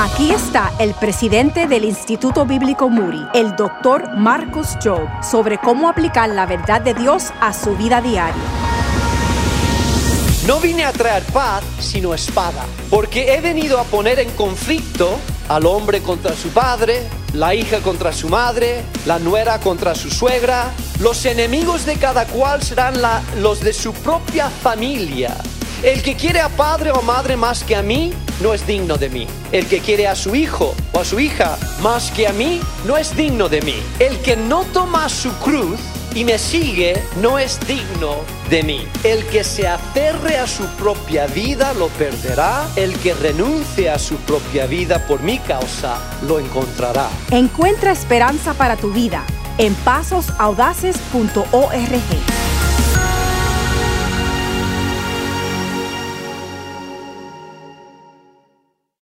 Aquí está el presidente del Instituto Bíblico Muri, el doctor Marcos Job, sobre cómo aplicar la verdad de Dios a su vida diaria. No vine a traer paz, sino espada, porque he venido a poner en conflicto al hombre contra su padre, la hija contra su madre, la nuera contra su suegra. Los enemigos de cada cual serán los de su propia familia. El que quiere a padre o madre más que a mí, no es digno de mí. El que quiere a su hijo o a su hija más que a mí, no es digno de mí. El que no toma su cruz y me sigue, no es digno de mí. El que se aferre a su propia vida lo perderá. El que renuncie a su propia vida por mi causa lo encontrará. Encuentra esperanza para tu vida en pasosaudaces.org.